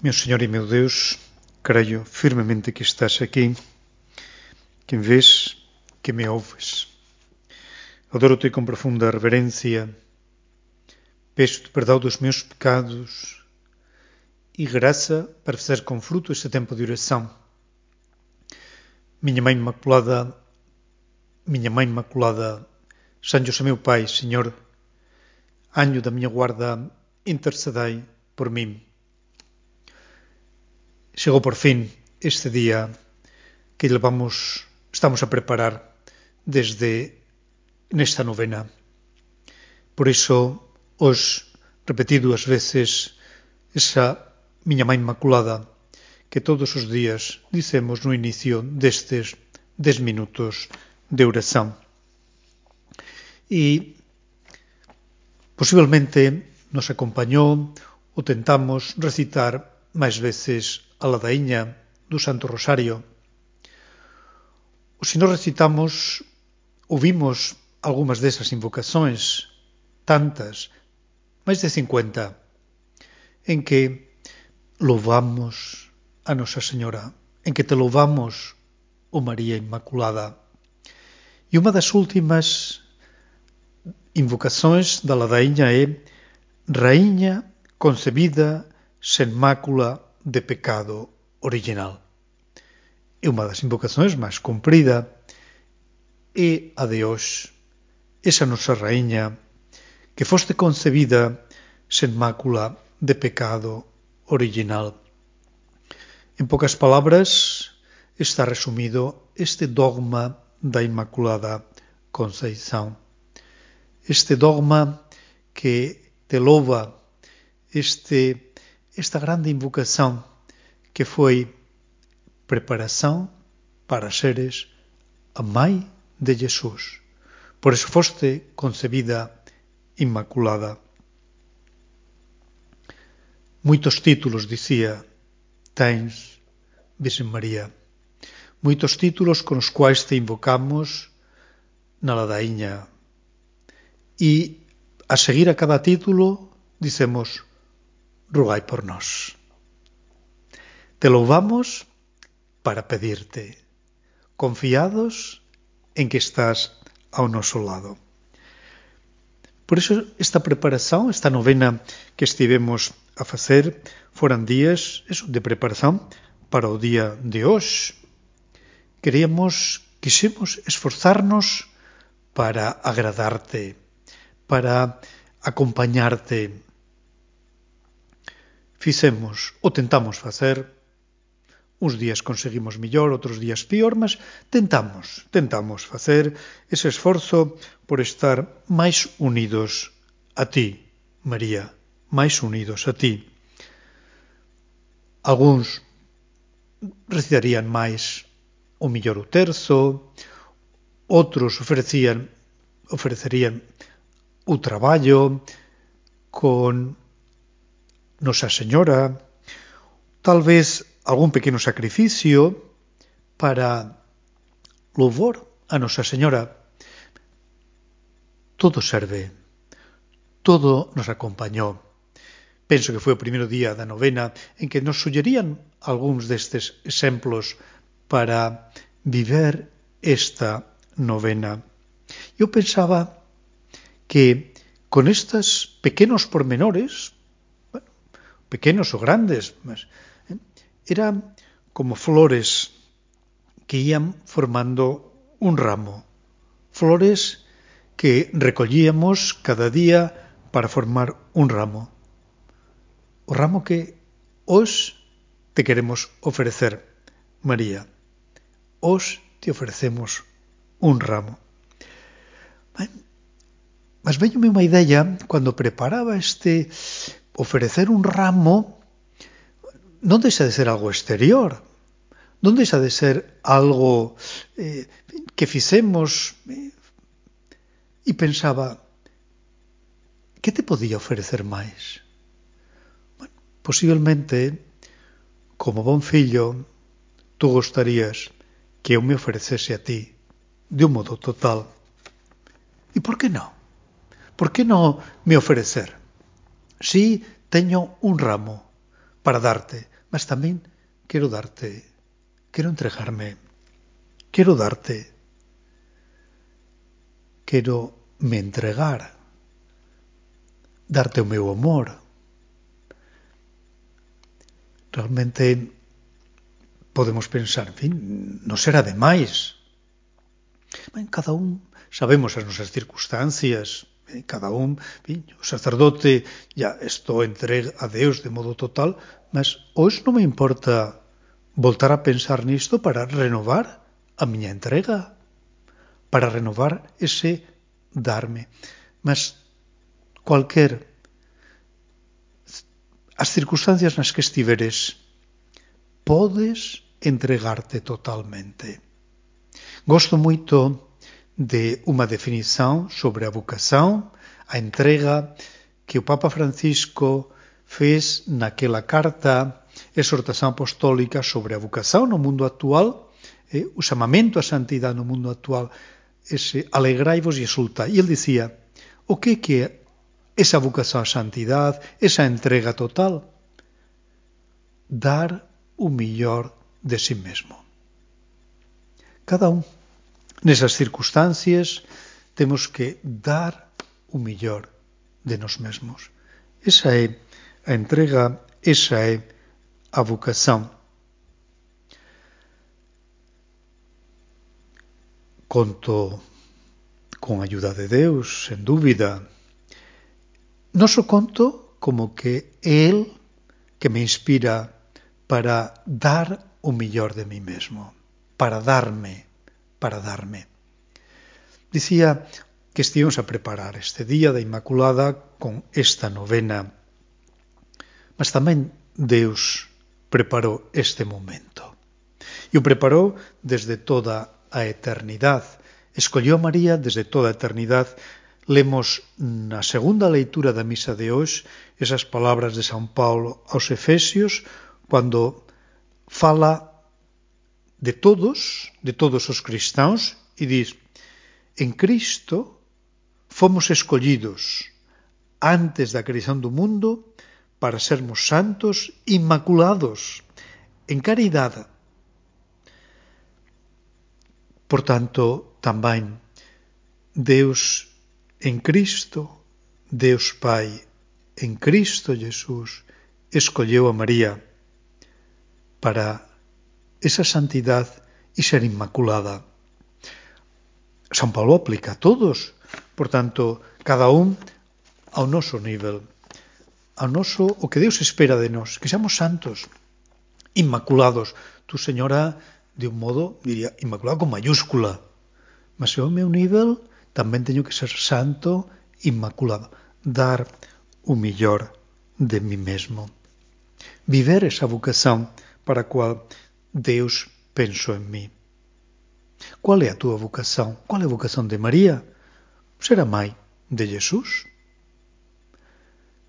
Meu Senhor e meu Deus, creio firmemente que estás aqui, que me vês, que me ouves. Adoro-te com profunda reverência, peço-te perdão dos meus pecados e graça para fazer com fruto este tempo de oração. Minha Mãe Imaculada, minha Mãe Imaculada, São José meu Pai, Senhor, anjo da minha guarda, intercedei por mim. Chegou por fin este día que levamos, estamos a preparar desde nesta novena. Por iso os repetí dúas veces esa miña mãe inmaculada que todos os días dicemos no inicio destes 10 minutos de oración. E posiblemente nos acompañou ou tentamos recitar máis veces a ladaíña do Santo Rosario. Se nos recitamos, ouvimos algunhas desas invocações, tantas, máis de 50, en que louvamos a Nosa Señora, en que te louvamos, o María Inmaculada. E unha das últimas invocações da ladainha é Rainha concebida sen mácula de pecado original. É unha das invocacións máis comprida é a de hoxe, esa nosa raíña, que foste concebida sen mácula de pecado original. En pocas palabras, está resumido este dogma da Inmaculada Conceição. Este dogma que te louva, este esta grande invocação que foi preparação para seres a mãe de Jesus. Por isso foste concebida inmaculada. Muitos títulos, dizia, tens, Virgem Maria. Muitos títulos con os quais te invocamos na ladainha e a seguir a cada título dicemos rugai por nós. Te louvamos para pedirte, confiados en que estás ao noso lado. Por iso esta preparación, esta novena que estivemos a facer, foran días eso, de preparación para o día de hoxe. Queríamos, quixemos esforzarnos para agradarte, para acompañarte, Fixemos, o tentamos facer, Uns días conseguimos mellor, outros días pior, mas tentamos, tentamos facer ese esforzo por estar máis unidos a ti, María, máis unidos a ti. Alguns recitarían máis o millor o terzo, outros ofrecían ofrecerían o traballo con Nosa Señora, tal vez algún pequeno sacrificio para louvor a Nosa Señora. Todo serve, todo nos acompañou. Penso que foi o primeiro día da novena en que nos suggerían algúns destes exemplos para viver esta novena. Eu pensaba que con estos pequenos pormenores, pequenos o grandes, mas, eh, eran como flores que ian formando un ramo, flores que recollíamos cada día para formar un ramo. O ramo que os te queremos ofrecer, María. Os te ofrecemos un ramo. Mas veñome unha idea cando preparaba este ofrecer un ramo no deja de ser algo exterior, non deixa de ser algo eh, que fixemos eh, e pensaba que te podía ofrecer máis? Bueno, posiblemente como bon fillo tú gostarías que eu me ofrecese a ti de un modo total. E por que non? Por que non me ofrecer? Sí, teño un ramo para darte, mas tamén quero darte, quero entregarme, quero darte, quero me entregar, darte o meu amor. Realmente podemos pensar, en fin, non será demais. Ben, cada un sabemos as nosas circunstancias, Eh, cada un, viño, o sacerdote, ya, isto entrega a Deus de modo total, mas hoxe non me importa voltar a pensar nisto para renovar a miña entrega, para renovar ese darme. Mas cualquier as circunstancias nas que estiveres, podes entregarte totalmente. Gosto moito de unha definición sobre a vocación, a entrega que o Papa Francisco fez naquela carta exhortación apostólica sobre a vocación no mundo actual, eh, o chamamento a santidade no mundo actual, ese alegraivos e exultai. E ele dicía, o que é que é esa vocación a santidade, esa entrega total? Dar o millor de si mesmo. Cada un Nesas circunstancias temos que dar o millor de nos mesmos. Esa é a entrega, esa é a vocación. Conto con a ayuda de Deus, sen dúbida. Noso conto como que é el que me inspira para dar o millor de mí mesmo, para darme para darme. Dicía que estivemos a preparar este día da Inmaculada con esta novena, mas tamén Deus preparou este momento. E o preparou desde toda a eternidade. Escolleu a María desde toda a eternidade Lemos na segunda leitura da misa de hoxe esas palabras de San Paulo aos Efesios cando fala de todos, de todos os cristãos, e diz: En Cristo fomos escollidos antes da criación do mundo para sermos santos inmaculados en caridade. Por tanto, tamén Deus en Cristo, Deus Pai en Cristo Jesús, escolleu a María para esa santidad y ser inmaculada. San Pablo aplica a todos, por tanto, cada un ao noso nivel, ao noso o que Deus espera de nós, que seamos santos, inmaculados. Tu, señora, de un modo, diría, inmaculado con mayúscula, mas eu ao meu nivel tamén teño que ser santo, inmaculado, dar o mellor de mí mesmo. Viver esa vocación para a cual Deus pensou en mí. Qual é a túa vocación? Qual é a vocación de María? Ser a mãe de Jesus.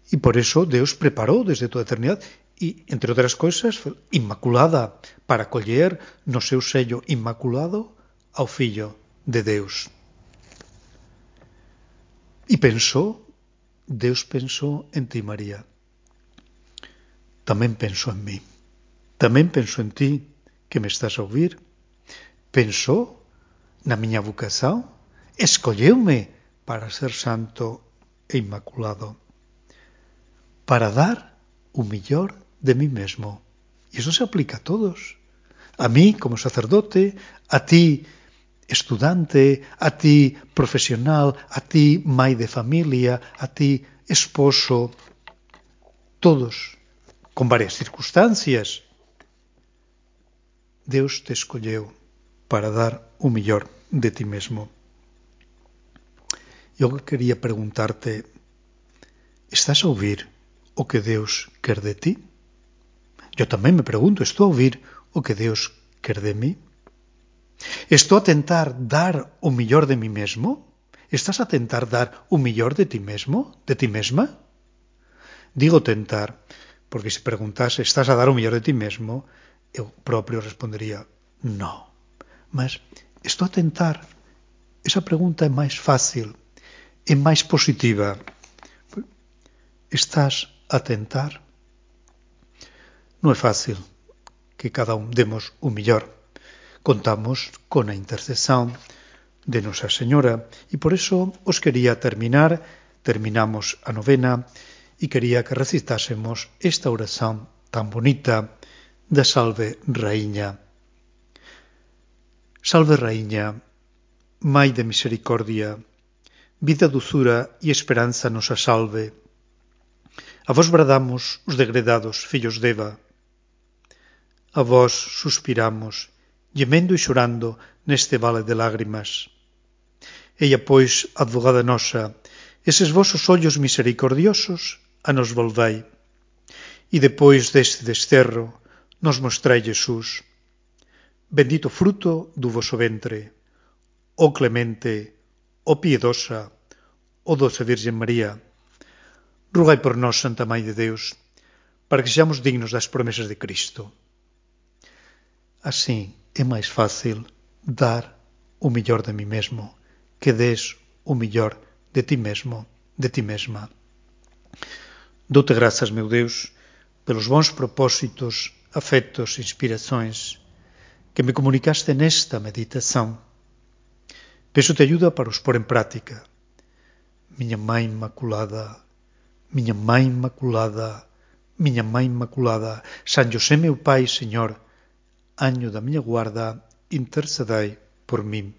E por eso Deus preparou desde toda a eternidade e, entre outras coisas, inmaculada para coller no seu sello inmaculado ao Fillo de Deus. E pensou, Deus pensou en ti, María. Tamén pensou en mí. Tamén penso en ti que me estás a ouvir, pensou na miña vocación, escolleume para ser santo e inmaculado, para dar o mellor de mí mesmo. E iso se aplica a todos. A mí como sacerdote, a ti estudante, a ti profesional, a ti mãe de familia, a ti esposo, todos, con varias circunstancias, Deus te escolleu para dar o mellor de ti mesmo. Eu quería preguntarte, estás a ouvir o que Deus quer de ti? Eu tamén me pregunto, estou a ouvir o que Deus quer de mí? Estou a tentar dar o mellor de mí mesmo? Estás a tentar dar o mellor de ti mesmo, de ti mesma? Digo tentar, porque se preguntas, estás a dar o mellor de ti mesmo, eu propio respondería no. Mas estou a tentar. Esa pregunta é máis fácil, é máis positiva. Estás a tentar? Non é fácil que cada un demos o millor. Contamos con a intercesión de Nosa Señora e por eso os quería terminar, terminamos a novena e quería que recitásemos esta oración tan bonita de Salve Raíña. Salve Raíña, Mai de misericordia, vida, dozura e esperanza nos a salve. A vos bradamos os degredados fillos de Eva. A vos suspiramos, gemendo e chorando neste vale de lágrimas. Ella, pois, advogada nosa, eses vosos ollos misericordiosos a nos volvei. E depois deste desterro, nos mostrei Jesús, bendito fruto do voso ventre, ó clemente, ó piedosa, ó doce Virgen María. Rugai por nós, Santa Mãe de Deus, para que sejamos dignos das promesas de Cristo. Assim é máis fácil dar o mellor de mí mesmo que des o mellor de ti mesmo, de ti mesma. Doute grazas, meu Deus, pelos bons propósitos, afectos, inspirações que me comunicaste nesta meditação. Peço-te ajuda para os pôr em prática. Minha Mãe Imaculada, minha Mãe Imaculada, minha Mãe Imaculada, San José meu Pai, Senhor, anjo da minha guarda, intercedei por mim.